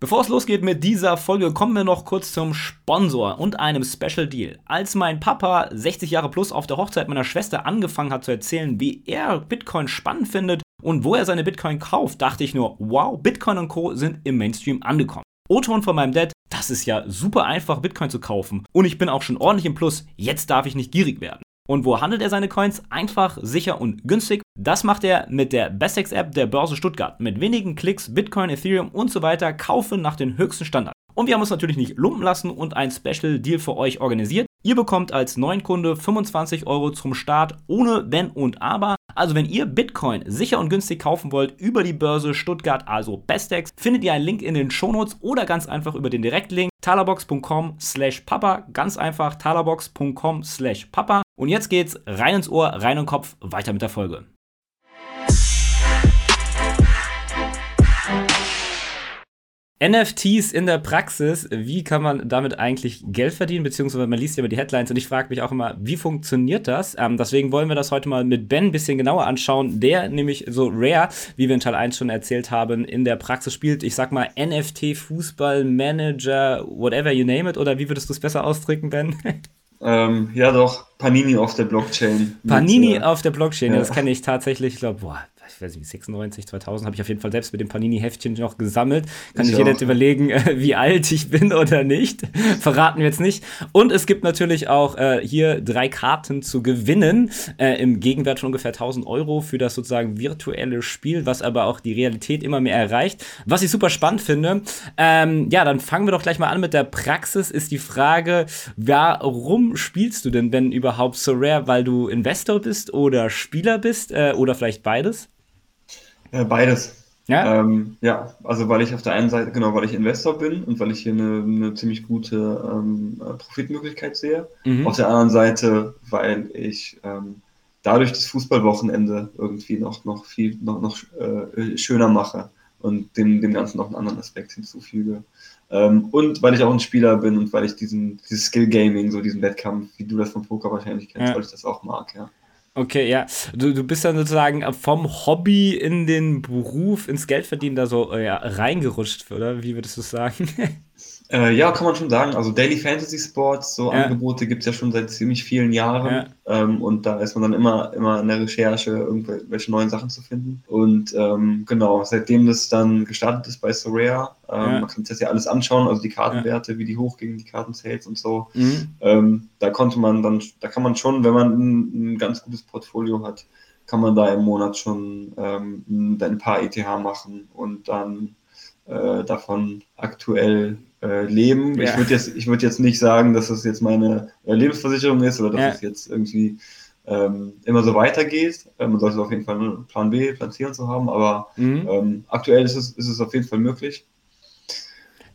Bevor es losgeht mit dieser Folge, kommen wir noch kurz zum Sponsor und einem Special Deal. Als mein Papa 60 Jahre plus auf der Hochzeit meiner Schwester angefangen hat zu erzählen, wie er Bitcoin spannend findet und wo er seine Bitcoin kauft, dachte ich nur, wow, Bitcoin und Co. sind im Mainstream angekommen. O-Ton von meinem Dad, das ist ja super einfach, Bitcoin zu kaufen. Und ich bin auch schon ordentlich im Plus, jetzt darf ich nicht gierig werden. Und wo handelt er seine Coins? Einfach, sicher und günstig. Das macht er mit der Bestex-App der Börse Stuttgart. Mit wenigen Klicks Bitcoin, Ethereum und so weiter kaufen nach den höchsten Standards. Und wir haben uns natürlich nicht lumpen lassen und ein Special Deal für euch organisiert. Ihr bekommt als neuen Kunde 25 Euro zum Start ohne Wenn und Aber. Also wenn ihr Bitcoin sicher und günstig kaufen wollt über die Börse Stuttgart, also Bestex, findet ihr einen Link in den Shownotes oder ganz einfach über den Direktlink talabox.com slash papa. Ganz einfach talabox.com slash papa. Und jetzt geht's rein ins Ohr, rein in den Kopf, weiter mit der Folge. NFTs in der Praxis, wie kann man damit eigentlich Geld verdienen, beziehungsweise man liest ja immer die Headlines und ich frage mich auch immer, wie funktioniert das? Ähm, deswegen wollen wir das heute mal mit Ben ein bisschen genauer anschauen, der nämlich so rare, wie wir in Teil 1 schon erzählt haben, in der Praxis spielt. Ich sag mal NFT, Fußball, Manager, whatever you name it, oder wie würdest du es besser ausdrücken, Ben? Ähm, ja, doch, Panini auf der Blockchain. Panini mit, äh, auf der Blockchain, ja. das kenne ich tatsächlich, ich glaube, boah, ich weiß nicht, 96, 2000 habe ich auf jeden Fall selbst mit dem Panini-Heftchen noch gesammelt. Kann ich jetzt überlegen, äh, wie alt ich bin oder nicht. Verraten wir jetzt nicht. Und es gibt natürlich auch äh, hier drei Karten zu gewinnen, äh, im Gegenwert von ungefähr 1000 Euro für das sozusagen virtuelle Spiel, was aber auch die Realität immer mehr erreicht. Was ich super spannend finde. Ähm, ja, dann fangen wir doch gleich mal an mit der Praxis. Ist die Frage, warum spielst du denn, wenn überhaupt so rare, weil du Investor bist oder Spieler bist äh, oder vielleicht beides? Ja, beides. Ja? Ähm, ja, also weil ich auf der einen Seite, genau, weil ich Investor bin und weil ich hier eine, eine ziemlich gute ähm, Profitmöglichkeit sehe. Mhm. Auf der anderen Seite, weil ich ähm, dadurch das Fußballwochenende irgendwie noch, noch viel noch, noch äh, schöner mache und dem, dem Ganzen noch einen anderen Aspekt hinzufüge. Ähm, und weil ich auch ein Spieler bin und weil ich diesen, dieses Skill Gaming, so diesen Wettkampf, wie du das vom Poker wahrscheinlich kennst, ja. weil ich das auch mag, ja. Okay, ja. Du, du bist dann sozusagen vom Hobby in den Beruf, ins Geldverdienen da so ja, reingerutscht, oder? Wie würdest du sagen? Äh, ja, kann man schon sagen. Also Daily Fantasy Sports, so ja. Angebote gibt es ja schon seit ziemlich vielen Jahren. Ja. Ähm, und da ist man dann immer, immer in der Recherche, irgendwelche neuen Sachen zu finden. Und ähm, genau, seitdem das dann gestartet ist bei Sorare, ähm, ja. man kann sich das ja alles anschauen, also die Kartenwerte, wie die hochgingen, die Kartensales und so. Mhm. Ähm, da konnte man dann, da kann man schon, wenn man ein, ein ganz gutes Portfolio hat, kann man da im Monat schon ähm, ein paar ETH machen und dann äh, davon aktuell äh, leben. Ja. Ich würde jetzt, ich würde jetzt nicht sagen, dass das jetzt meine äh, Lebensversicherung ist oder dass ja. es jetzt irgendwie ähm, immer so weitergeht. Äh, man sollte auf jeden Fall einen Plan B, Plan C und so haben, aber mhm. ähm, aktuell ist es, ist es auf jeden Fall möglich.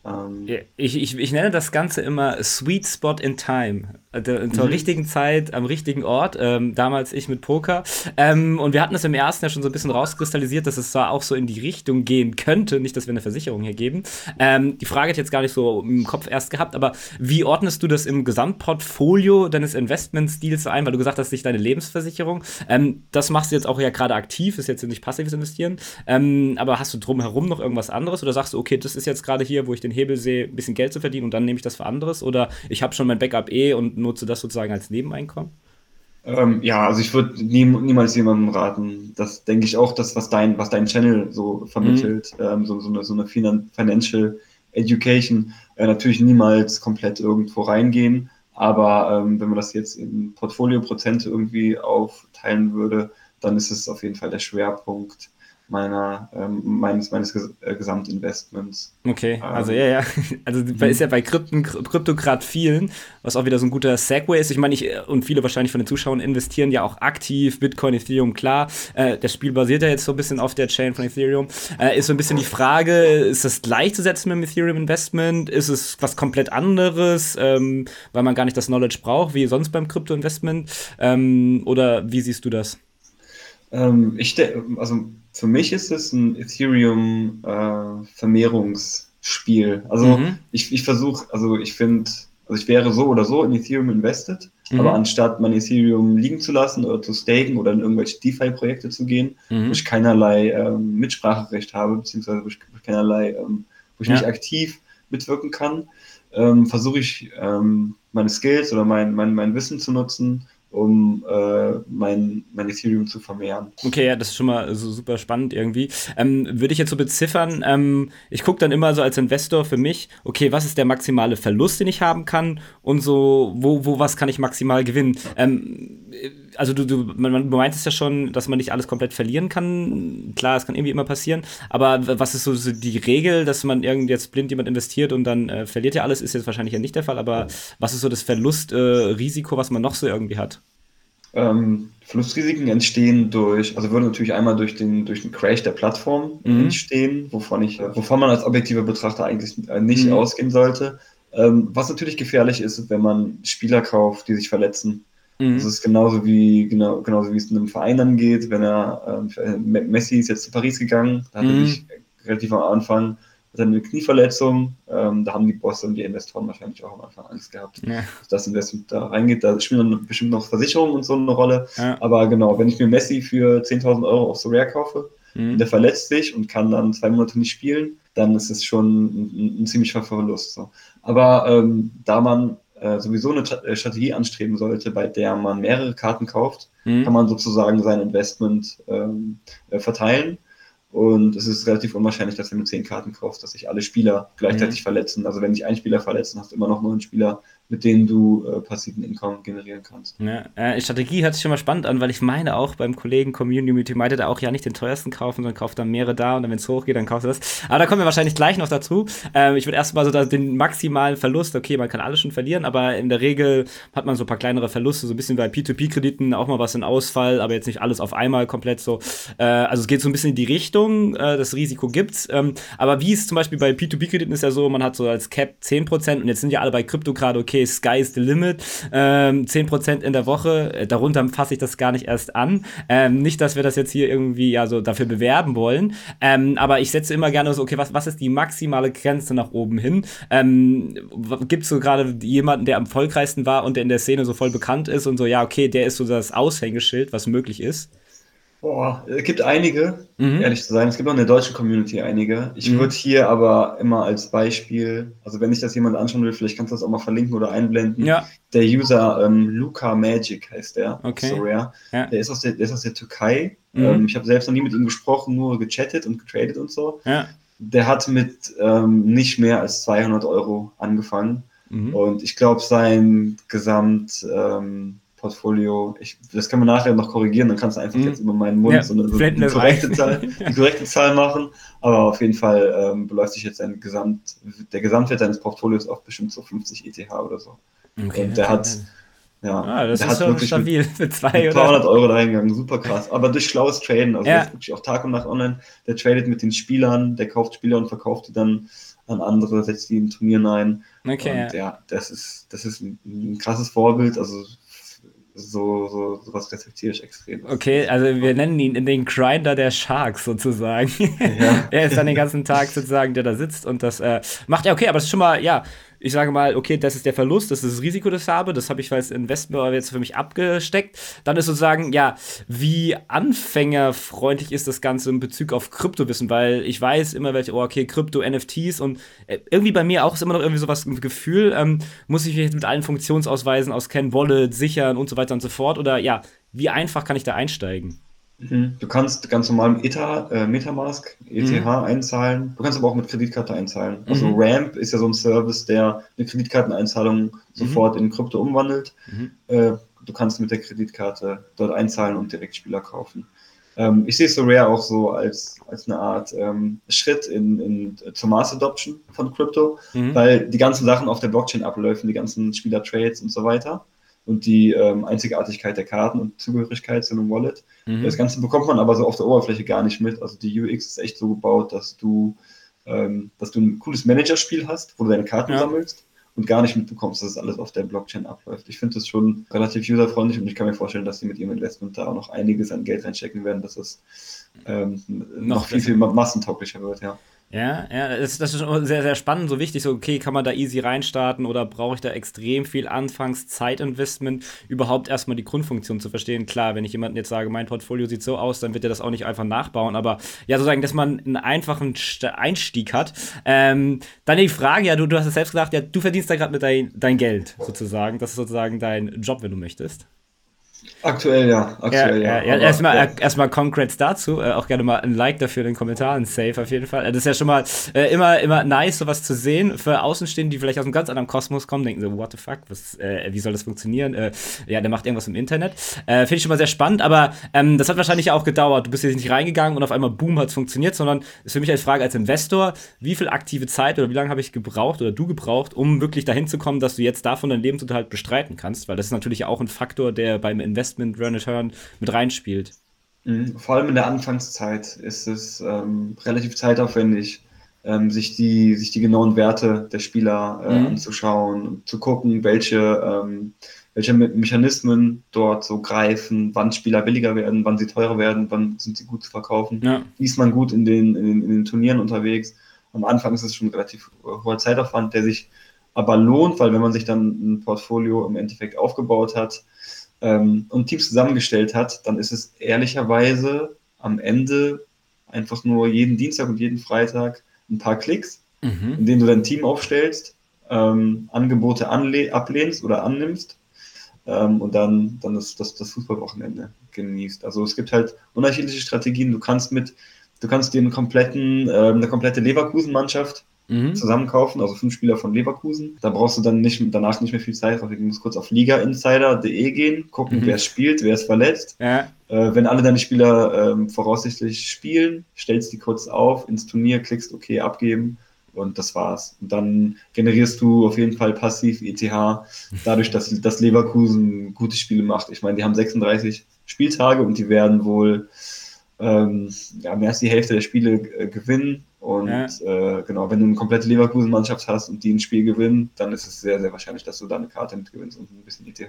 Ähm, ich, ich, ich nenne das Ganze immer Sweet Spot in Time. Also zur mhm. richtigen Zeit, am richtigen Ort. Ähm, damals ich mit Poker. Ähm, und wir hatten es im ersten ja schon so ein bisschen rauskristallisiert, dass es zwar auch so in die Richtung gehen könnte. Nicht, dass wir eine Versicherung hier geben. Ähm, die Frage hat jetzt gar nicht so im Kopf erst gehabt, aber wie ordnest du das im Gesamtportfolio deines Investmentstils ein? Weil du gesagt hast, nicht deine Lebensversicherung. Ähm, das machst du jetzt auch ja gerade aktiv, ist jetzt nicht passives Investieren. Aber hast du drumherum noch irgendwas anderes? Oder sagst du, okay, das ist jetzt gerade hier, wo ich den Hebel sehe, ein bisschen Geld zu verdienen und dann nehme ich das für anderes? Oder ich habe schon mein Backup eh und nutze das sozusagen als Nebeneinkommen? Ähm, ja, also ich würde nie, niemals jemandem raten. Das denke ich auch, das, was dein, was dein Channel so vermittelt, mhm. ähm, so, so, eine, so eine Financial Education, äh, natürlich niemals komplett irgendwo reingehen. Aber ähm, wenn man das jetzt in Portfolio-Prozente irgendwie aufteilen würde, dann ist es auf jeden Fall der Schwerpunkt meiner, ähm, meines, meines äh, Gesamtinvestments. Okay, ähm, also ja, ja. Also ist ja bei Krypten, Krypto gerade vielen, was auch wieder so ein guter Segway ist. Ich meine, ich und viele wahrscheinlich von den Zuschauern investieren ja auch aktiv, Bitcoin, Ethereum, klar. Äh, das Spiel basiert ja jetzt so ein bisschen auf der Chain von Ethereum. Äh, ist so ein bisschen die Frage, ist das gleichzusetzen mit dem Ethereum-Investment? Ist es was komplett anderes, ähm, weil man gar nicht das Knowledge braucht, wie sonst beim Krypto-Investment? Ähm, oder wie siehst du das? Ähm, ich also für mich ist es ein Ethereum-Vermehrungsspiel. Äh, also mhm. ich, ich versuche, also ich finde, also ich wäre so oder so in Ethereum invested, mhm. aber anstatt mein Ethereum liegen zu lassen oder zu staken oder in irgendwelche DeFi-Projekte zu gehen, mhm. wo ich keinerlei ähm, Mitspracherecht habe, beziehungsweise wo ich, keinerlei, ähm, wo wo ich ja. nicht aktiv mitwirken kann, ähm, versuche ich ähm, meine Skills oder mein, mein, mein Wissen zu nutzen, um äh, mein, mein Ethereum zu vermehren. Okay, ja, das ist schon mal so super spannend irgendwie. Ähm, würde ich jetzt so beziffern, ähm, ich gucke dann immer so als Investor für mich, okay, was ist der maximale Verlust, den ich haben kann und so, wo, wo was kann ich maximal gewinnen? Ähm, also du, du, man, man meint es ja schon, dass man nicht alles komplett verlieren kann. Klar, es kann irgendwie immer passieren. Aber was ist so, so die Regel, dass man irgendwie jetzt blind jemand investiert und dann äh, verliert ja alles, ist jetzt wahrscheinlich ja nicht der Fall. Aber was ist so das Verlustrisiko, äh, was man noch so irgendwie hat? Ähm, Verlustrisiken entstehen durch, also würden natürlich einmal durch den, durch den Crash der Plattform mhm. entstehen, wovon ich, wovon man als objektiver Betrachter eigentlich äh, nicht mhm. ausgehen sollte. Ähm, was natürlich gefährlich ist, wenn man Spieler kauft, die sich verletzen. Mhm. Das ist genauso wie, genau, genauso wie es einem Verein angeht. Wenn er, äh, Messi ist jetzt zu Paris gegangen, da hat mhm. sich relativ am Anfang eine Knieverletzung. Ähm, da haben die Bosse und die Investoren wahrscheinlich auch am Anfang Angst gehabt, ja. dass das Investment da reingeht. Da spielen dann bestimmt noch Versicherungen und so eine Rolle. Ja. Aber genau, wenn ich mir Messi für 10.000 Euro auf so Rare kaufe, mhm. der verletzt sich und kann dann zwei Monate nicht spielen, dann ist es schon ein, ein ziemlicher Verlust. So. Aber ähm, da man äh, sowieso eine äh, Strategie anstreben sollte, bei der man mehrere Karten kauft, mhm. kann man sozusagen sein Investment ähm, äh, verteilen. Und es ist relativ unwahrscheinlich, dass wenn du zehn Karten kaufst, dass sich alle Spieler gleichzeitig mhm. verletzen. Also wenn sich ein Spieler verletzt, hast du immer noch neun Spieler, mit denen du äh, passiven Income generieren kannst. Ja, äh, Strategie hört sich schon mal spannend an, weil ich meine auch beim Kollegen Community meinte da auch ja nicht den teuersten kaufen, sondern kauft dann mehrere da und dann, wenn es hochgeht, dann kaufst du das. Aber da kommen wir wahrscheinlich gleich noch dazu. Ähm, ich würde erstmal so den maximalen Verlust, okay, man kann alles schon verlieren, aber in der Regel hat man so ein paar kleinere Verluste, so ein bisschen bei P2P-Krediten auch mal was in Ausfall, aber jetzt nicht alles auf einmal komplett so. Äh, also es geht so ein bisschen in die Richtung, äh, das Risiko gibt's. Ähm, aber wie es zum Beispiel bei P2P-Krediten ist ja so, man hat so als Cap 10% und jetzt sind ja alle bei Krypto gerade, okay, okay, Sky is the limit, ähm, 10% in der Woche, äh, darunter fasse ich das gar nicht erst an. Ähm, nicht, dass wir das jetzt hier irgendwie ja so dafür bewerben wollen, ähm, aber ich setze immer gerne so, okay, was, was ist die maximale Grenze nach oben hin? Ähm, Gibt es so gerade jemanden, der am erfolgreichsten war und der in der Szene so voll bekannt ist und so, ja, okay, der ist so das Aushängeschild, was möglich ist? Boah, es gibt einige, mhm. ehrlich zu sein. Es gibt auch in der deutschen Community einige. Ich mhm. würde hier aber immer als Beispiel, also wenn sich das jemand anschauen will, vielleicht kannst du das auch mal verlinken oder einblenden. Ja. Der User ähm, Luca Magic heißt der. Okay. So rare. Ja. Der, ist aus der, der ist aus der Türkei. Mhm. Ähm, ich habe selbst noch nie mit ihm gesprochen, nur gechattet und getradet und so. Ja. Der hat mit ähm, nicht mehr als 200 Euro angefangen. Mhm. Und ich glaube, sein Gesamt ähm, Portfolio. Ich, das kann man nachher noch korrigieren, dann kannst du einfach mhm. jetzt über meinen Mund ja, so eine, so die, korrekte Zahl, die korrekte Zahl machen. Aber auf jeden Fall ähm, beläuft sich jetzt ein Gesamt, der Gesamtwert deines Portfolios auf bestimmt so 50 ETH oder so. Okay, Und der hat, ja, ah, das der ist wirklich stabil für zwei mit 200 Euro reingegangen, super krass. Aber durch schlaues Traden, also ja. wirklich auch Tag und Nacht online. Der tradet mit den Spielern, der kauft Spieler und verkauft die dann an andere, setzt die in Turnieren ein. Okay. Und ja, das ist, das ist ein, ein krasses Vorbild. Also so, so sowas respektiere ich extrem. Okay, also wir nennen ihn in den Grinder der Sharks sozusagen. Ja. er ist dann den ganzen Tag sozusagen, der da sitzt und das äh, macht ja okay, aber das ist schon mal, ja, ich sage mal, okay, das ist der Verlust, das ist das Risiko, das ich habe, das habe ich als Investor jetzt für mich abgesteckt. Dann ist sozusagen, ja, wie anfängerfreundlich ist das Ganze in Bezug auf Kryptowissen, weil ich weiß immer welche, oh, okay, Krypto, NFTs und äh, irgendwie bei mir auch ist immer noch irgendwie sowas ein Gefühl, ähm, muss ich mich jetzt mit allen Funktionsausweisen auskennen, Wallet, sichern und so weiter und so fort oder ja, wie einfach kann ich da einsteigen? Mhm. Du kannst ganz normal mit ETA, äh, Metamask, ETH mhm. einzahlen. Du kannst aber auch mit Kreditkarte einzahlen. Also mhm. Ramp ist ja so ein Service, der eine Kreditkarteneinzahlung mhm. sofort in Krypto umwandelt. Mhm. Äh, du kannst mit der Kreditkarte dort einzahlen und direkt Spieler kaufen. Ähm, ich sehe so Rare auch so als, als eine Art ähm, Schritt in, in, zur Mass Adoption von Krypto, weil die ganzen Sachen auf der Blockchain abläufen, die ganzen Spieler-Trades und so weiter und die ähm, Einzigartigkeit der Karten und Zugehörigkeit zu einem Wallet. Mhm. Das Ganze bekommt man aber so auf der Oberfläche gar nicht mit. Also die UX ist echt so gebaut, dass du, ähm, dass du ein cooles Managerspiel hast, wo du deine Karten ja. sammelst und gar nicht mitbekommst, dass es alles auf der Blockchain abläuft. Ich finde das schon relativ userfreundlich und ich kann mir vorstellen, dass sie mit ihrem Investment da auch noch einiges an Geld reinstecken werden, dass es ähm, noch, noch viel, viel massentauglicher wird, ja. Ja, ja, das, das ist sehr, sehr spannend, so wichtig, so, okay, kann man da easy reinstarten oder brauche ich da extrem viel Anfangszeitinvestment, überhaupt erstmal die Grundfunktion zu verstehen. Klar, wenn ich jemandem jetzt sage, mein Portfolio sieht so aus, dann wird er das auch nicht einfach nachbauen, aber ja, sozusagen, dass man einen einfachen Einstieg hat. Ähm, dann die Frage, ja, du, du hast es selbst gesagt, ja, du verdienst da gerade mit dein, dein Geld sozusagen, das ist sozusagen dein Job, wenn du möchtest. Aktuell ja. Aktuell, ja, ja. ja. Erstmal ja. erstmal Congrats dazu. Äh, auch gerne mal ein Like dafür in den Kommentaren. Safe auf jeden Fall. Das ist ja schon mal äh, immer, immer nice, sowas zu sehen. Für Außenstehende, die vielleicht aus einem ganz anderen Kosmos kommen, denken so, what the fuck, was, äh, wie soll das funktionieren? Äh, ja, der macht irgendwas im Internet. Äh, Finde ich schon mal sehr spannend, aber ähm, das hat wahrscheinlich auch gedauert. Du bist jetzt nicht reingegangen und auf einmal boom hat es funktioniert, sondern ist für mich als Frage als Investor, wie viel aktive Zeit oder wie lange habe ich gebraucht oder du gebraucht, um wirklich dahin zu kommen, dass du jetzt davon deinen Lebensunterhalt bestreiten kannst? Weil das ist natürlich auch ein Faktor, der beim Investment Investment Return mit reinspielt. Mhm. Vor allem in der Anfangszeit ist es ähm, relativ zeitaufwendig, ähm, sich, die, sich die genauen Werte der Spieler äh, mhm. anzuschauen, zu gucken, welche, ähm, welche Mechanismen dort so greifen, wann Spieler billiger werden, wann sie teurer werden, wann sind sie gut zu verkaufen, ja. wie ist man gut in den, in den, in den Turnieren unterwegs. Am Anfang ist es schon ein relativ hoher Zeitaufwand, der sich aber lohnt, weil wenn man sich dann ein Portfolio im Endeffekt aufgebaut hat, ähm, und Teams zusammengestellt hat, dann ist es ehrlicherweise am Ende einfach nur jeden Dienstag und jeden Freitag ein paar Klicks, mhm. in denen du dein Team aufstellst, ähm, Angebote ablehnst oder annimmst ähm, und dann, dann das, das, das Fußballwochenende genießt. Also es gibt halt unterschiedliche Strategien. Du kannst mit, du kannst den kompletten, äh, eine komplette Leverkusen-Mannschaft mhm. zusammenkaufen, also fünf Spieler von Leverkusen. Da brauchst du dann nicht, danach nicht mehr viel Zeit, also du musst kurz auf ligainsider.de gehen, gucken, mhm. wer spielt, wer ist verletzt. Ja. Äh, wenn alle deine Spieler ähm, voraussichtlich spielen, stellst die kurz auf ins Turnier, klickst OK abgeben und das war's. Und dann generierst du auf jeden Fall passiv ETH, dadurch, dass, dass Leverkusen gute Spiele macht. Ich meine, die haben 36 Spieltage und die werden wohl ähm, ja, mehr als die Hälfte der Spiele äh, gewinnen. Und ja. äh, genau, wenn du eine komplette Leverkusen-Mannschaft hast und die ein Spiel gewinnen, dann ist es sehr, sehr wahrscheinlich, dass du da eine Karte mitgewinnst und ein bisschen ETH.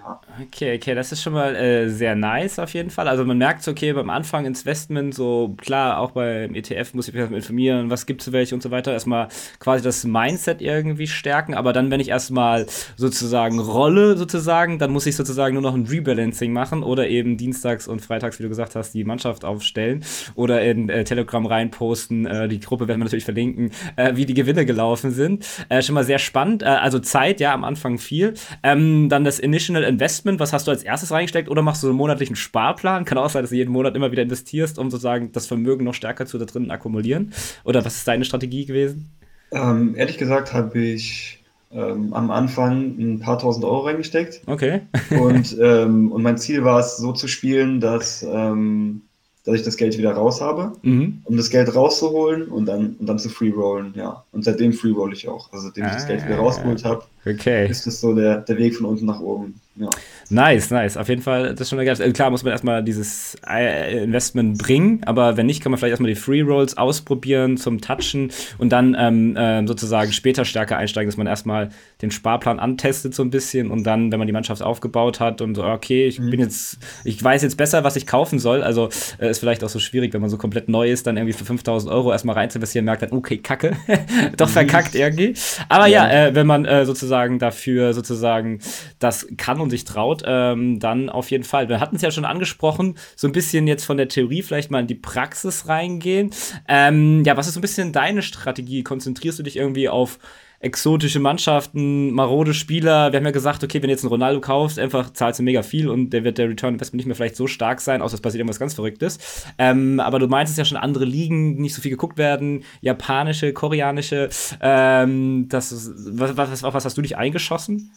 Okay, okay, das ist schon mal äh, sehr nice auf jeden Fall. Also man merkt so, okay, beim Anfang Investment, so klar, auch beim ETF muss ich mich informieren, was gibt es welche und so weiter. Erstmal quasi das Mindset irgendwie stärken, aber dann, wenn ich erstmal sozusagen rolle, sozusagen, dann muss ich sozusagen nur noch ein Rebalancing machen oder eben dienstags und freitags, wie du gesagt hast, die Mannschaft aufstellen oder in äh, Telegram reinposten, äh, die Gruppe werden wir natürlich verlinken, äh, wie die Gewinne gelaufen sind. Äh, schon mal sehr spannend. Äh, also Zeit, ja, am Anfang viel. Ähm, dann das Initial Investment, was hast du als erstes reingesteckt oder machst du einen monatlichen Sparplan? Kann auch sein, dass du jeden Monat immer wieder investierst, um sozusagen das Vermögen noch stärker zu da drinnen akkumulieren. Oder was ist deine Strategie gewesen? Ähm, ehrlich gesagt habe ich ähm, am Anfang ein paar tausend Euro reingesteckt. Okay. und, ähm, und mein Ziel war es, so zu spielen, dass ähm, dass ich das Geld wieder raus habe, mhm. um das Geld rauszuholen und dann, und dann zu freerollen, ja. Und seitdem freeroll ich auch. Also seitdem ah, ich das Geld wieder ah. rausgeholt habe, okay. ist das so der, der Weg von unten nach oben. Ja. Nice, nice. Auf jeden Fall, das ist schon eine Klar muss man erstmal dieses äh, Investment bringen, aber wenn nicht, kann man vielleicht erstmal die Free Rolls ausprobieren zum Touchen und dann ähm, äh, sozusagen später stärker einsteigen, dass man erstmal den Sparplan antestet so ein bisschen und dann, wenn man die Mannschaft aufgebaut hat und so, okay, ich mhm. bin jetzt, ich weiß jetzt besser, was ich kaufen soll. Also äh, ist vielleicht auch so schwierig, wenn man so komplett neu ist, dann irgendwie für 5000 Euro erstmal rein zu investieren, merkt dann, okay, kacke, doch mhm. verkackt irgendwie. Aber ja, ja äh, wenn man äh, sozusagen dafür sozusagen das kann und sich traut, ähm, dann auf jeden Fall. Wir hatten es ja schon angesprochen, so ein bisschen jetzt von der Theorie vielleicht mal in die Praxis reingehen. Ähm, ja, was ist so ein bisschen deine Strategie? Konzentrierst du dich irgendwie auf exotische Mannschaften, marode Spieler. Wir haben ja gesagt, okay, wenn du jetzt einen Ronaldo kaufst, einfach zahlst du mega viel und der wird der Return Investment nicht mehr vielleicht so stark sein, außer es passiert irgendwas ganz Verrücktes. Ähm, aber du meinst es ja schon, andere Ligen, nicht so viel geguckt werden, japanische, koreanische. Ähm, das, was, was, auf was hast du dich eingeschossen?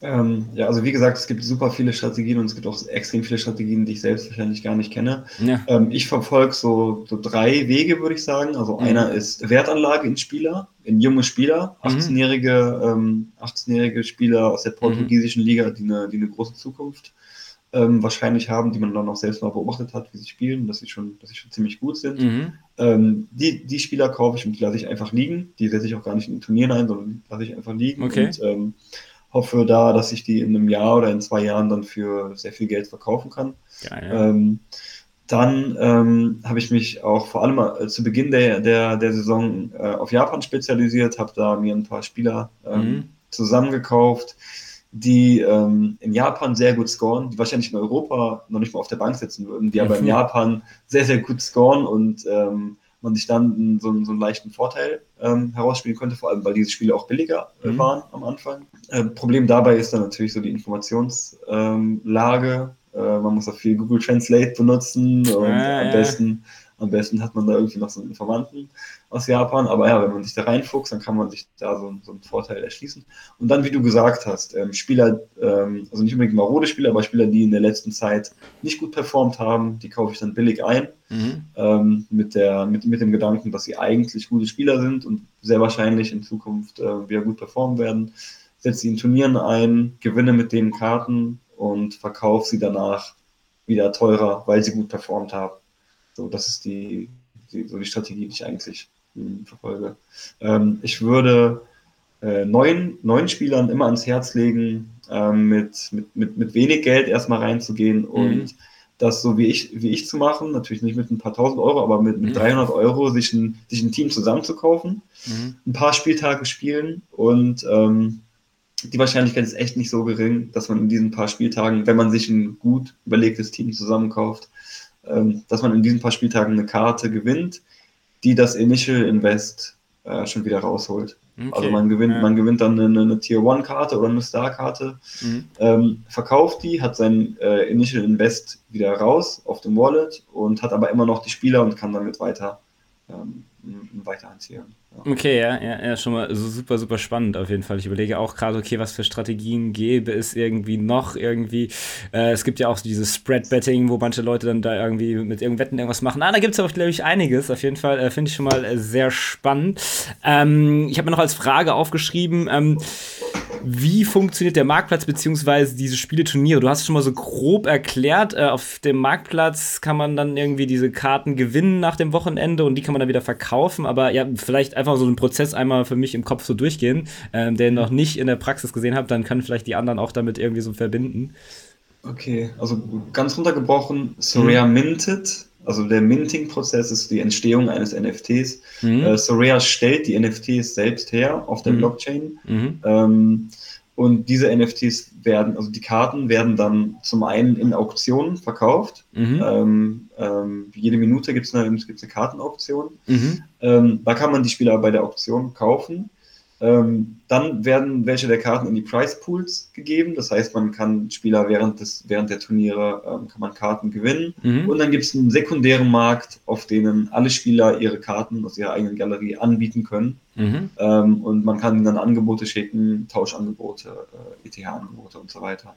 Ähm, ja, also wie gesagt, es gibt super viele Strategien und es gibt auch extrem viele Strategien, die ich selbst wahrscheinlich gar nicht kenne. Ja. Ähm, ich verfolge so, so drei Wege, würde ich sagen. Also mhm. einer ist Wertanlage in Spieler, in junge Spieler, 18-jährige, ähm, 18-jährige Spieler aus der portugiesischen Liga, die eine, die eine große Zukunft ähm, wahrscheinlich haben, die man dann auch selbst mal beobachtet hat, wie sie spielen, dass sie schon, dass sie schon ziemlich gut sind. Mhm. Ähm, die, die Spieler kaufe ich und die lasse ich einfach liegen. Die setze ich auch gar nicht in Turnieren ein, sondern lasse ich einfach liegen. Okay. Und, ähm, hoffe da, dass ich die in einem Jahr oder in zwei Jahren dann für sehr viel Geld verkaufen kann. Geil, ja. ähm, Dann ähm, habe ich mich auch vor allem äh, zu Beginn der, der, der Saison äh, auf Japan spezialisiert, habe da mir ein paar Spieler ähm, mhm. zusammengekauft, die ähm, in Japan sehr gut scoren, die wahrscheinlich in Europa noch nicht mal auf der Bank sitzen würden, die aber in Japan sehr, sehr gut scoren und ähm, man sich dann so, so einen leichten Vorteil ähm, herausspielen könnte, vor allem weil diese Spiele auch billiger äh, mhm. waren am Anfang. Äh, Problem dabei ist dann natürlich so die Informationslage. Äh, man muss auch viel Google Translate benutzen und am besten am besten hat man da irgendwie noch so einen Informanten aus Japan. Aber ja, wenn man sich da reinfuchst, dann kann man sich da so, so einen Vorteil erschließen. Und dann, wie du gesagt hast, ähm, Spieler, ähm, also nicht unbedingt marode Spieler, aber Spieler, die in der letzten Zeit nicht gut performt haben, die kaufe ich dann billig ein. Mhm. Ähm, mit, der, mit, mit dem Gedanken, dass sie eigentlich gute Spieler sind und sehr wahrscheinlich in Zukunft äh, wieder gut performen werden. Setze sie in Turnieren ein, gewinne mit denen Karten und verkaufe sie danach wieder teurer, weil sie gut performt haben. So, das ist die, die, so die Strategie, die ich eigentlich verfolge. Ähm, ich würde äh, neuen, neuen Spielern immer ans Herz legen, ähm, mit, mit, mit, mit wenig Geld erstmal reinzugehen mhm. und das so wie ich, wie ich zu machen, natürlich nicht mit ein paar tausend Euro, aber mit, mit mhm. 300 Euro sich ein, sich ein Team zusammenzukaufen, mhm. ein paar Spieltage spielen und ähm, die Wahrscheinlichkeit ist echt nicht so gering, dass man in diesen paar Spieltagen, wenn man sich ein gut überlegtes Team zusammenkauft, ähm, dass man in diesen paar Spieltagen eine Karte gewinnt, die das Initial Invest äh, schon wieder rausholt. Okay. Also man gewinnt, ja. man gewinnt dann eine, eine Tier One Karte oder eine Star Karte, mhm. ähm, verkauft die, hat sein äh, Initial Invest wieder raus auf dem Wallet und hat aber immer noch die Spieler und kann damit weiter ähm, weiter anziehen. Ja. Okay, ja, ja, ja, schon mal so super, super spannend auf jeden Fall. Ich überlege auch gerade, okay, was für Strategien gäbe es irgendwie noch irgendwie. Äh, es gibt ja auch dieses Spread-Betting, wo manche Leute dann da irgendwie mit irgendwelchen Wetten irgendwas machen. Ah, da gibt es aber, glaube ich, einiges. Auf jeden Fall äh, finde ich schon mal äh, sehr spannend. Ähm, ich habe mir noch als Frage aufgeschrieben, ähm, wie funktioniert der Marktplatz beziehungsweise diese Spieleturniere? Du hast es schon mal so grob erklärt. Äh, auf dem Marktplatz kann man dann irgendwie diese Karten gewinnen nach dem Wochenende und die kann man dann wieder verkaufen. Aber ja, vielleicht einfach so einen Prozess einmal für mich im Kopf so durchgehen, ähm, den noch nicht in der Praxis gesehen habe, dann können vielleicht die anderen auch damit irgendwie so verbinden. Okay, also ganz runtergebrochen, Soraya mhm. mintet also der Minting-Prozess ist die Entstehung eines NFTs. Mhm. Äh, Soraya stellt die NFTs selbst her auf der mhm. Blockchain. Mhm. Ähm, und diese NFTs werden, also die Karten werden dann zum einen in Auktionen verkauft. Mhm. Ähm, ähm, jede Minute gibt es eine, gibt's eine Kartenauktion. Mhm. Ähm, da kann man die Spieler bei der Auktion kaufen. Ähm, dann werden welche der Karten in die Price Pools gegeben. Das heißt, man kann Spieler während, des, während der Turniere ähm, kann man Karten gewinnen. Mhm. Und dann gibt es einen sekundären Markt, auf denen alle Spieler ihre Karten aus ihrer eigenen Galerie anbieten können. Mhm. Ähm, und man kann dann Angebote schicken, Tauschangebote, äh, ETH-Angebote und so weiter.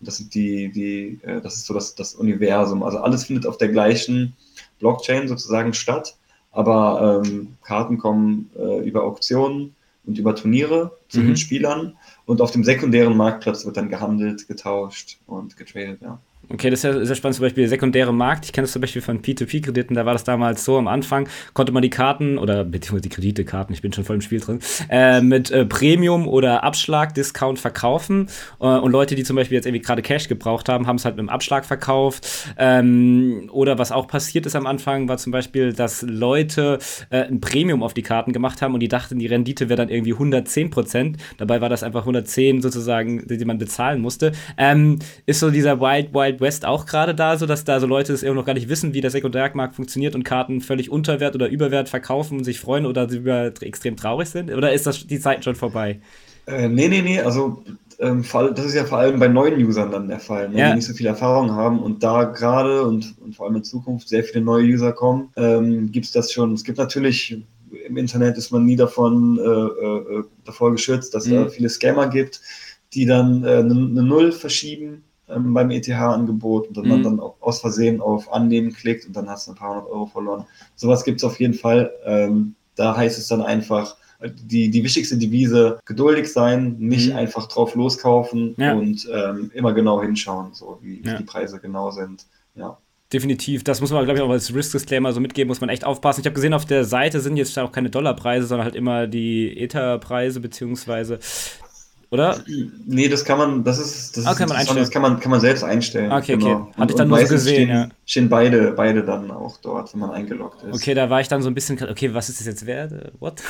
Das sind die, die, äh, das ist so das, das Universum. Also alles findet auf der gleichen Blockchain sozusagen statt. Aber ähm, Karten kommen äh, über Auktionen und über Turniere zu mhm. den Spielern. Und auf dem sekundären Marktplatz wird dann gehandelt, getauscht und getradet, ja. Okay, das ist ja sehr spannend, zum Beispiel der sekundäre Markt. Ich kenne das zum Beispiel von P2P-Krediten, da war das damals so, am Anfang konnte man die Karten, oder beziehungsweise die Kreditekarten, ich bin schon voll im Spiel drin, äh, mit äh, Premium oder Abschlag, Discount verkaufen. Äh, und Leute, die zum Beispiel jetzt irgendwie gerade Cash gebraucht haben, haben es halt mit einem Abschlag verkauft. Ähm, oder was auch passiert ist am Anfang, war zum Beispiel, dass Leute äh, ein Premium auf die Karten gemacht haben und die dachten, die Rendite wäre dann irgendwie 110 Prozent. Dabei war das einfach 110 sozusagen, die man bezahlen musste. Ähm, ist so dieser Wild Wild West auch gerade da, so dass da so Leute es immer noch gar nicht wissen, wie der Sekundärmarkt funktioniert und Karten völlig unterwert oder überwert verkaufen und sich freuen oder über extrem traurig sind? Oder ist das die Zeit schon vorbei? Äh, nee, nee, nee, also ähm, das ist ja vor allem bei neuen Usern dann der Fall, ne, ja. die nicht so viel Erfahrung haben und da gerade und, und, vor allem in Zukunft sehr viele neue User kommen, ähm, gibt es das schon. Es gibt natürlich im Internet ist man nie davon äh, äh, davor geschützt, dass es mhm. da viele Scammer gibt, die dann eine äh, ne Null verschieben ähm, beim ETH-Angebot und dann mhm. man dann aus Versehen auf Annehmen klickt und dann hast du ein paar hundert Euro verloren. Sowas gibt es auf jeden Fall. Ähm, da heißt es dann einfach, die, die wichtigste Devise, geduldig sein, nicht mhm. einfach drauf loskaufen ja. und ähm, immer genau hinschauen, so wie, ja. die Preise genau sind. Ja. Definitiv. Das muss man, glaube ich, auch als Risk-Disclaimer so mitgeben, muss man echt aufpassen. Ich habe gesehen, auf der Seite sind jetzt auch keine Dollarpreise, sondern halt immer die Ether-Preise, beziehungsweise oder? Nee, das kann man, das ist, das, ah, ist kann man einstellen. das kann man, kann man selbst einstellen. Okay, genau. okay. Hatte ich dann nur so gesehen, stehen, ja. Stehen beide, beide dann auch dort, wenn man eingeloggt ist. Okay, da war ich dann so ein bisschen, okay, was ist das jetzt wert? Äh, what?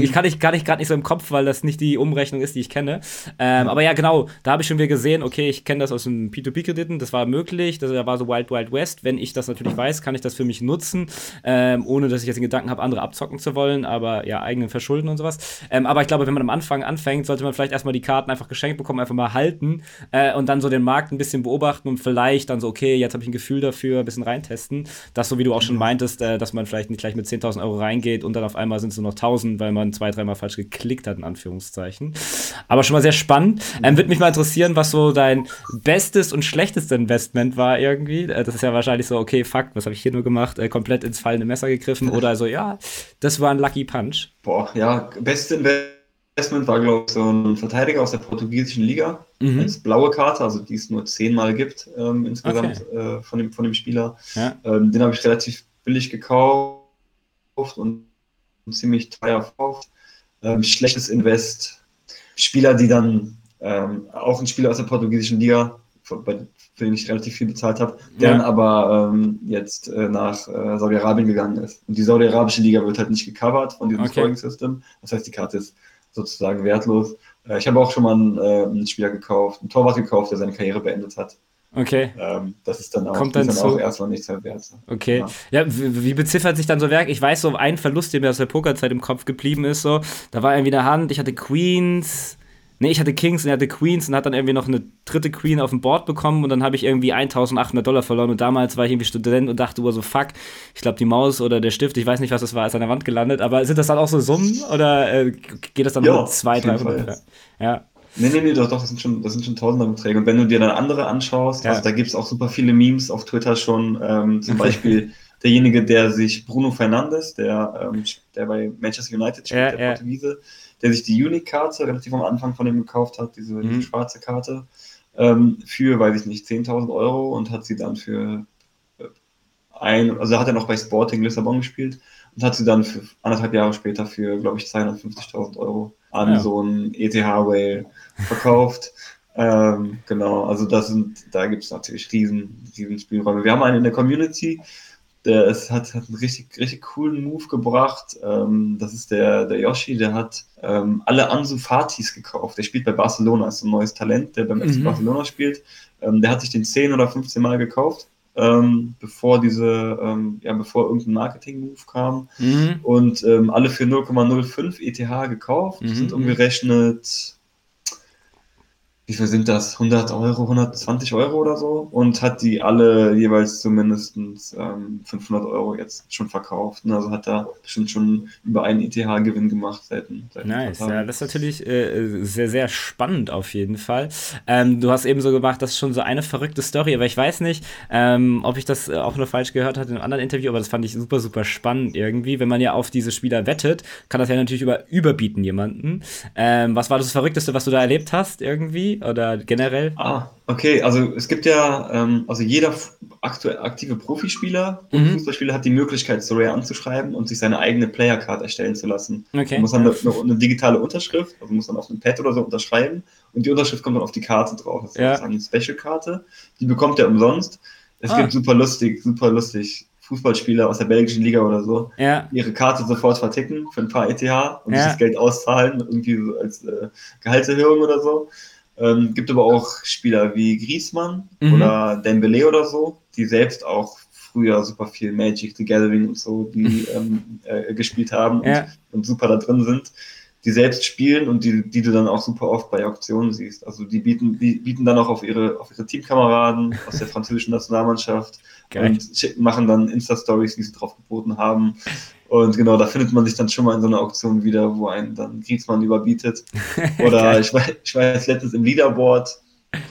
ich kann ich, kann ich gerade nicht so im Kopf, weil das nicht die Umrechnung ist, die ich kenne. Ähm, aber ja, genau, da habe ich schon wieder gesehen, okay, ich kenne das aus dem P2P-Krediten, das war möglich, das, da war so Wild Wild West. Wenn ich das natürlich weiß, kann ich das für mich nutzen, ähm, ohne dass ich jetzt den Gedanken habe, andere abzocken zu wollen, aber ja, eigenen Verschulden und sowas. Ähm, aber ich glaube, wenn man am Anfang anfängt, sollte man vielleicht erstmal die Karten einfach geschenkt bekommen, einfach mal halten äh, und dann so den Markt ein bisschen beobachten und vielleicht dann so, okay, jetzt habe ich ein Gefühl dafür, ein bisschen reintesten. Das, so wie du auch schon meintest, äh, dass man vielleicht nicht gleich mit 10.000 Euro reingeht und dann auf einmal sind es nur noch 1.000, weil man zwei, dreimal falsch geklickt hat, in Anführungszeichen. Aber schon mal sehr spannend. Ähm, Würde mich mal interessieren, was so dein bestes und schlechtestes Investment war irgendwie. Äh, das ist ja wahrscheinlich so, okay, fuck, was habe ich hier nur gemacht? Äh, komplett ins fallende Messer gegriffen oder so, ja, das war ein Lucky Punch. Boah, ja, beste Investment Investment war, glaube ich, so ein Verteidiger aus der portugiesischen Liga. Mhm. Als blaue Karte, also die es nur zehnmal gibt ähm, insgesamt okay. äh, von, dem, von dem Spieler. Ja. Ähm, den habe ich relativ billig gekauft und ziemlich teuer verkauft. Ähm, schlechtes Invest. Spieler, die dann ähm, auch ein Spieler aus der portugiesischen Liga, für, für den ich relativ viel bezahlt habe, der ja. dann aber ähm, jetzt äh, nach äh, Saudi-Arabien gegangen ist. Und die saudi-arabische Liga wird halt nicht gecovert von diesem okay. Scoring-System. Das heißt, die Karte ist sozusagen wertlos. Äh, ich habe auch schon mal einen, äh, einen, Spieler gekauft, einen Torwart gekauft, der seine Karriere beendet hat. Okay. Ähm, das ist dann auch, Kommt dann, dann auch erstmal nichts mehr wert. Okay. Ja, ja wie, wie, beziffert sich dann so Werk? Ich weiß so, ein Verlust, der mir aus der Pokerzeit im Kopf geblieben ist, so, da war irgendwie eine Hand, ich hatte Queens, Nee, ich hatte Kings und er hatte Queens und hat dann irgendwie noch eine dritte Queen auf dem Board bekommen und dann habe ich irgendwie 1800 Dollar verloren und damals war ich irgendwie Student und dachte, oh so fuck, ich glaube die Maus oder der Stift, ich weiß nicht, was das war, ist an der Wand gelandet, aber sind das dann auch so Summen oder äh, geht das dann ja, um zwei, drei Hundert? Ja. Nee, nee, nee, doch, doch, das sind schon, das sind schon tausender Beträge. Und wenn du dir dann andere anschaust, ja. also da gibt es auch super viele Memes auf Twitter schon, ähm, zum Beispiel derjenige, der sich Bruno Fernandes, der, ähm, der bei Manchester United spielt, ja, der Portugiese, der sich die Unique-Karte relativ am Anfang von ihm gekauft hat, diese, mhm. diese schwarze Karte, ähm, für, weiß ich nicht, 10.000 Euro und hat sie dann für äh, ein, also hat er noch bei Sporting Lissabon gespielt und hat sie dann für anderthalb Jahre später für, glaube ich, 250.000 Euro an ja. so einen ETH Whale verkauft. ähm, genau, also das sind, da gibt es natürlich riesen, riesen Spielräume. Wir haben einen in der Community, der ist, hat, hat einen richtig, richtig coolen Move gebracht. Ähm, das ist der, der Yoshi, der hat ähm, alle Ansu Fatis gekauft. Der spielt bei Barcelona, ist ein neues Talent, der beim FC mhm. Barcelona spielt. Ähm, der hat sich den 10 oder 15 Mal gekauft, ähm, bevor diese, ähm, ja, bevor irgendein Marketing-Move kam. Mhm. Und ähm, alle für 0,05 ETH gekauft, mhm. sind umgerechnet wie viel sind das? 100 Euro, 120 Euro oder so? Und hat die alle jeweils zumindest ähm, 500 Euro jetzt schon verkauft. Ne? Also hat da bestimmt schon über einen ETH-Gewinn gemacht seit, seit Nice, ja, das ist natürlich äh, sehr, sehr spannend auf jeden Fall. Ähm, du hast eben so gemacht, das ist schon so eine verrückte Story, aber ich weiß nicht, ähm, ob ich das äh, auch nur falsch gehört hatte in einem anderen Interview, aber das fand ich super, super spannend irgendwie. Wenn man ja auf diese Spieler wettet, kann das ja natürlich über, überbieten jemanden. Ähm, was war das Verrückteste, was du da erlebt hast irgendwie? Oder generell? Ah, okay. Also es gibt ja, ähm, also jeder aktuell aktive Profispieler und mhm. Fußballspieler hat die Möglichkeit, Soraya anzuschreiben und sich seine eigene Playercard erstellen zu lassen. Okay. Man muss dann eine, eine, digitale Unterschrift, also muss dann auf einem Pad oder so unterschreiben und die Unterschrift kommt dann auf die Karte drauf. Das ist ja. eine Special-Karte. Die bekommt er umsonst. Es ah. gibt super lustig, super lustig Fußballspieler aus der belgischen Liga oder so, ja. ihre Karte sofort verticken für ein paar ETH und ja. das Geld auszahlen, irgendwie so als äh, Gehaltserhöhung oder so. Ähm, gibt aber auch Spieler wie Griezmann mhm. oder Dembele oder so, die selbst auch früher super viel Magic the Gathering und so, die ähm, äh, gespielt haben ja. und, und, super da drin sind, die selbst spielen und die, die du dann auch super oft bei Auktionen siehst. Also die bieten, die bieten dann auch auf ihre, auf ihre Teamkameraden aus der französischen Nationalmannschaft Geil. und machen dann Insta-Stories, die sie drauf geboten haben. Und genau, da findet man sich dann schon mal in so einer Auktion wieder, wo einen dann Griezmann überbietet. Oder ich war, ich war jetzt letztens im Leaderboard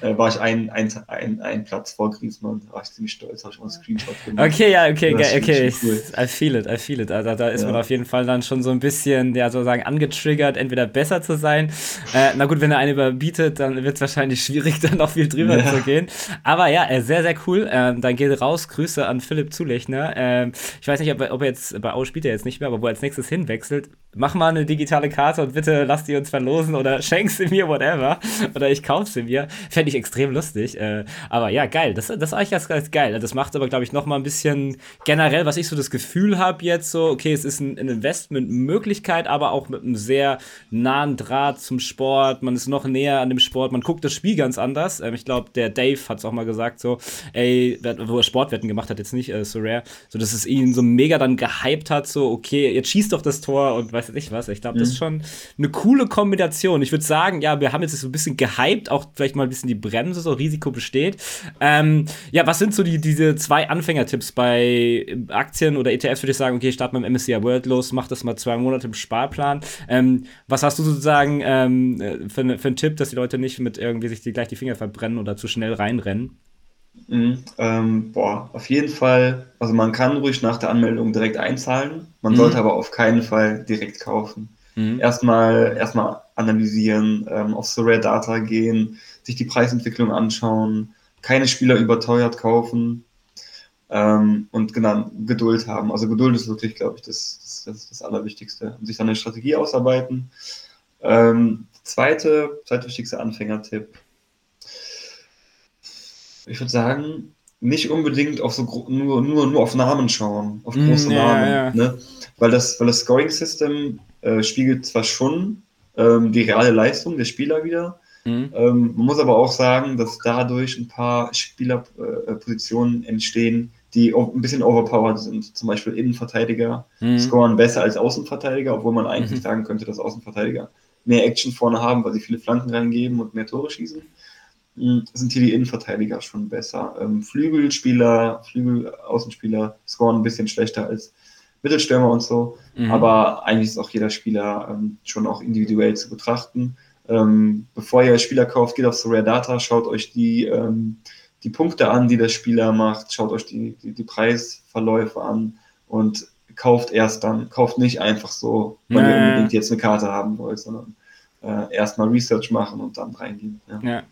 äh, war ich ein, ein, ein, ein Platz vor Griezmann. Da war ich ziemlich stolz, habe ich mal einen Screenshot gemacht. Okay, ja, okay, okay, okay. Cool. I feel it, I feel it. Also, da ist ja. man auf jeden Fall dann schon so ein bisschen, ja, sozusagen angetriggert, entweder besser zu sein. Äh, na gut, wenn er einen überbietet, dann wird es wahrscheinlich schwierig, dann noch viel drüber ja. zu gehen. Aber ja, äh, sehr, sehr cool. Ähm, dann geht raus, Grüße an Philipp Zulechner. Ähm, ich weiß nicht, ob, ob er jetzt, bei Au spielt er jetzt nicht mehr, aber wo er als nächstes hinwechselt, mach mal eine digitale Karte und bitte lass die uns verlosen oder schenk sie mir, whatever. Oder ich kauf sie mir. Fände ich extrem lustig. Äh, aber ja, geil. Das, das ist eigentlich ganz, geil. Das macht aber, glaube ich, noch mal ein bisschen generell, was ich so das Gefühl habe jetzt so, okay, es ist ein, ein Investmentmöglichkeit, aber auch mit einem sehr nahen Draht zum Sport. Man ist noch näher an dem Sport. Man guckt das Spiel ganz anders. Ähm, ich glaube, der Dave hat es auch mal gesagt, so, ey, wo er Sportwetten gemacht hat, jetzt nicht äh, so rare, so dass es ihn so mega dann gehypt hat, so, okay, jetzt schießt doch das Tor und weiß nicht was. Ich glaube, mhm. das ist schon eine coole Kombination. Ich würde sagen, ja, wir haben jetzt so ein bisschen gehypt, auch vielleicht mal ein bisschen die Bremse, so Risiko besteht. Ähm, ja, was sind so die, diese zwei Anfängertipps bei Aktien oder ETFs, würde ich sagen, okay, start mit dem MSCI World los, mach das mal zwei Monate im Sparplan. Ähm, was hast du sozusagen ähm, für, für einen Tipp, dass die Leute nicht mit irgendwie sich die, gleich die Finger verbrennen oder zu schnell reinrennen? Mhm, ähm, boah, auf jeden Fall. Also man kann ruhig nach der Anmeldung direkt einzahlen. Man mhm. sollte aber auf keinen Fall direkt kaufen. Mhm. Erstmal, erstmal analysieren, ähm, auf Surrey Data gehen, sich die Preisentwicklung anschauen, keine Spieler überteuert kaufen ähm, und genau, Geduld haben. Also Geduld ist wirklich, glaube ich, das, das, das Allerwichtigste. Und sich dann eine Strategie ausarbeiten. Ähm, zweite, zweitwichtigste Anfängertipp ich würde sagen, nicht unbedingt auf so nur, nur, nur auf Namen schauen, auf mm, große mm, Namen. Ja. Ne? Weil das, weil das Scoring-System äh, spiegelt zwar schon ähm, die reale Leistung der Spieler wieder, mm. ähm, man muss aber auch sagen, dass dadurch ein paar Spielerpositionen äh, entstehen, die ein bisschen overpowered sind. Zum Beispiel Innenverteidiger mm. scoren besser als Außenverteidiger, obwohl man eigentlich mhm. sagen könnte, dass Außenverteidiger mehr Action vorne haben, weil sie viele Flanken reingeben und mehr Tore schießen. Hm, sind hier die Innenverteidiger schon besser. Ähm, Flügelspieler, Flügelaußenspieler scoren ein bisschen schlechter als Mittelstürmer und so. Mhm. Aber eigentlich ist auch jeder Spieler ähm, schon auch individuell zu betrachten. Ähm, bevor ihr Spieler kauft, geht auf Rare Data, schaut euch die, ähm, die Punkte an, die der Spieler macht, schaut euch die, die, die Preisverläufe an und kauft erst dann. Kauft nicht einfach so, weil nee. ihr unbedingt jetzt eine Karte haben wollt, sondern äh, erstmal Research machen und dann reingehen. Ja. ja.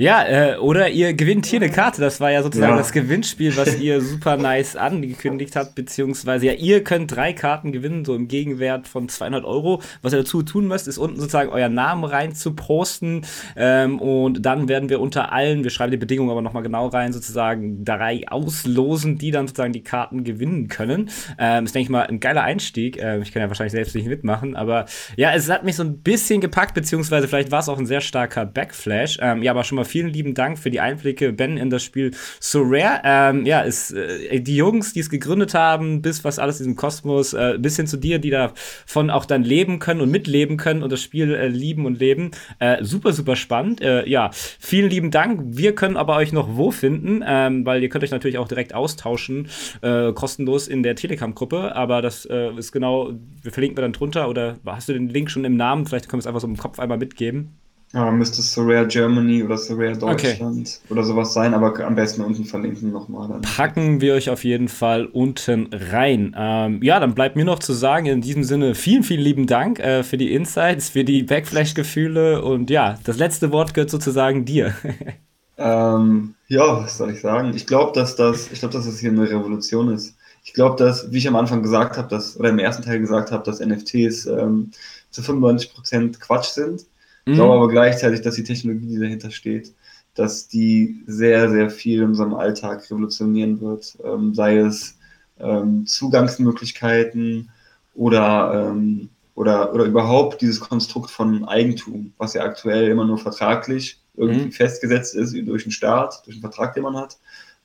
Ja, äh, oder ihr gewinnt hier eine Karte. Das war ja sozusagen ja. das Gewinnspiel, was ihr super nice angekündigt habt. Beziehungsweise, ja, ihr könnt drei Karten gewinnen, so im Gegenwert von 200 Euro. Was ihr dazu tun müsst, ist unten sozusagen euren Namen rein zu posten. Ähm, und dann werden wir unter allen, wir schreiben die Bedingungen aber nochmal genau rein, sozusagen drei auslosen, die dann sozusagen die Karten gewinnen können. Ähm, ist, denke ich mal, ein geiler Einstieg. Ähm, ich kann ja wahrscheinlich selbst nicht mitmachen. Aber ja, es hat mich so ein bisschen gepackt, beziehungsweise vielleicht war es auch ein sehr starker Backflash. Ähm, ja, aber schon mal vielen lieben Dank für die Einblicke, Ben, in das Spiel So Rare. Ähm, ja, ist, äh, die Jungs, die es gegründet haben, bis was alles in diesem Kosmos, äh, bis hin zu dir, die davon auch dann leben können und mitleben können und das Spiel äh, lieben und leben. Äh, super, super spannend. Äh, ja, vielen lieben Dank. Wir können aber euch noch wo finden, ähm, weil ihr könnt euch natürlich auch direkt austauschen, äh, kostenlos in der Telegram-Gruppe. Aber das ist genau, wir verlinken wir dann drunter. Oder hast du den Link schon im Namen? Vielleicht können wir es einfach so im Kopf einmal mitgeben. Ja, müsste So Rare Germany oder Rare Deutschland okay. oder sowas sein, aber am besten unten verlinken nochmal. Dann. Packen wir euch auf jeden Fall unten rein. Ähm, ja, dann bleibt mir noch zu sagen, in diesem Sinne vielen, vielen lieben Dank äh, für die Insights, für die Backflash-Gefühle und ja, das letzte Wort gehört sozusagen dir. ähm, ja, was soll ich sagen? Ich glaube, dass das, ich glaube, dass das hier eine Revolution ist. Ich glaube, dass, wie ich am Anfang gesagt habe, dass, oder im ersten Teil gesagt habe, dass NFTs ähm, zu 95% Quatsch sind ich glaube mhm. aber gleichzeitig, dass die Technologie, die dahinter steht, dass die sehr, sehr viel in unserem Alltag revolutionieren wird. Ähm, sei es ähm, Zugangsmöglichkeiten oder, ähm, oder, oder überhaupt dieses Konstrukt von Eigentum, was ja aktuell immer nur vertraglich irgendwie mhm. festgesetzt ist durch den Staat, durch den Vertrag, den man hat.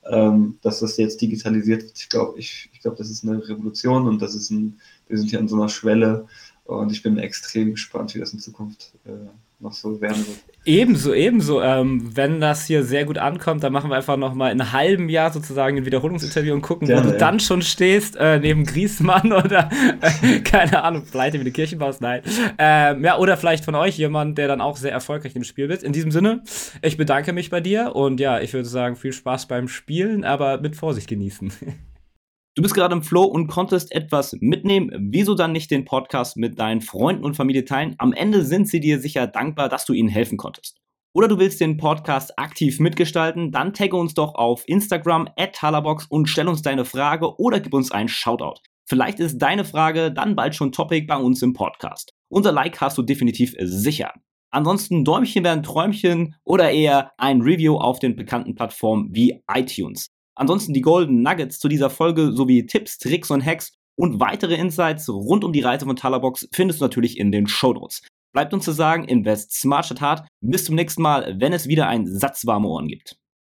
Ähm, dass das jetzt digitalisiert wird. Ich glaube, ich, ich glaube, das ist eine Revolution und das ist ein, wir sind hier an so einer Schwelle und ich bin extrem gespannt, wie das in Zukunft äh, noch so werden wird. Ebenso, ebenso. Ähm, wenn das hier sehr gut ankommt, dann machen wir einfach noch mal in einem halben Jahr sozusagen ein Wiederholungsinterview und gucken, Gerne, wo du ja. dann schon stehst, äh, neben Griesmann oder äh, keine Ahnung, pleite wie eine Kirchenbaus, nein. Ähm, ja, oder vielleicht von euch jemand, der dann auch sehr erfolgreich im Spiel wird. In diesem Sinne, ich bedanke mich bei dir und ja, ich würde sagen, viel Spaß beim Spielen, aber mit Vorsicht genießen. Du bist gerade im Flow und konntest etwas mitnehmen. Wieso dann nicht den Podcast mit deinen Freunden und Familie teilen? Am Ende sind sie dir sicher dankbar, dass du ihnen helfen konntest. Oder du willst den Podcast aktiv mitgestalten? Dann tagge uns doch auf Instagram at Talabox und stell uns deine Frage oder gib uns einen Shoutout. Vielleicht ist deine Frage dann bald schon Topic bei uns im Podcast. Unser Like hast du definitiv sicher. Ansonsten Däumchen werden Träumchen oder eher ein Review auf den bekannten Plattformen wie iTunes. Ansonsten die Golden Nuggets zu dieser Folge sowie Tipps, Tricks und Hacks und weitere Insights rund um die Reise von Talabox findest du natürlich in den Show Notes. Bleibt uns zu sagen, invest smart statt hart. Bis zum nächsten Mal, wenn es wieder ein Satz warme Ohren gibt.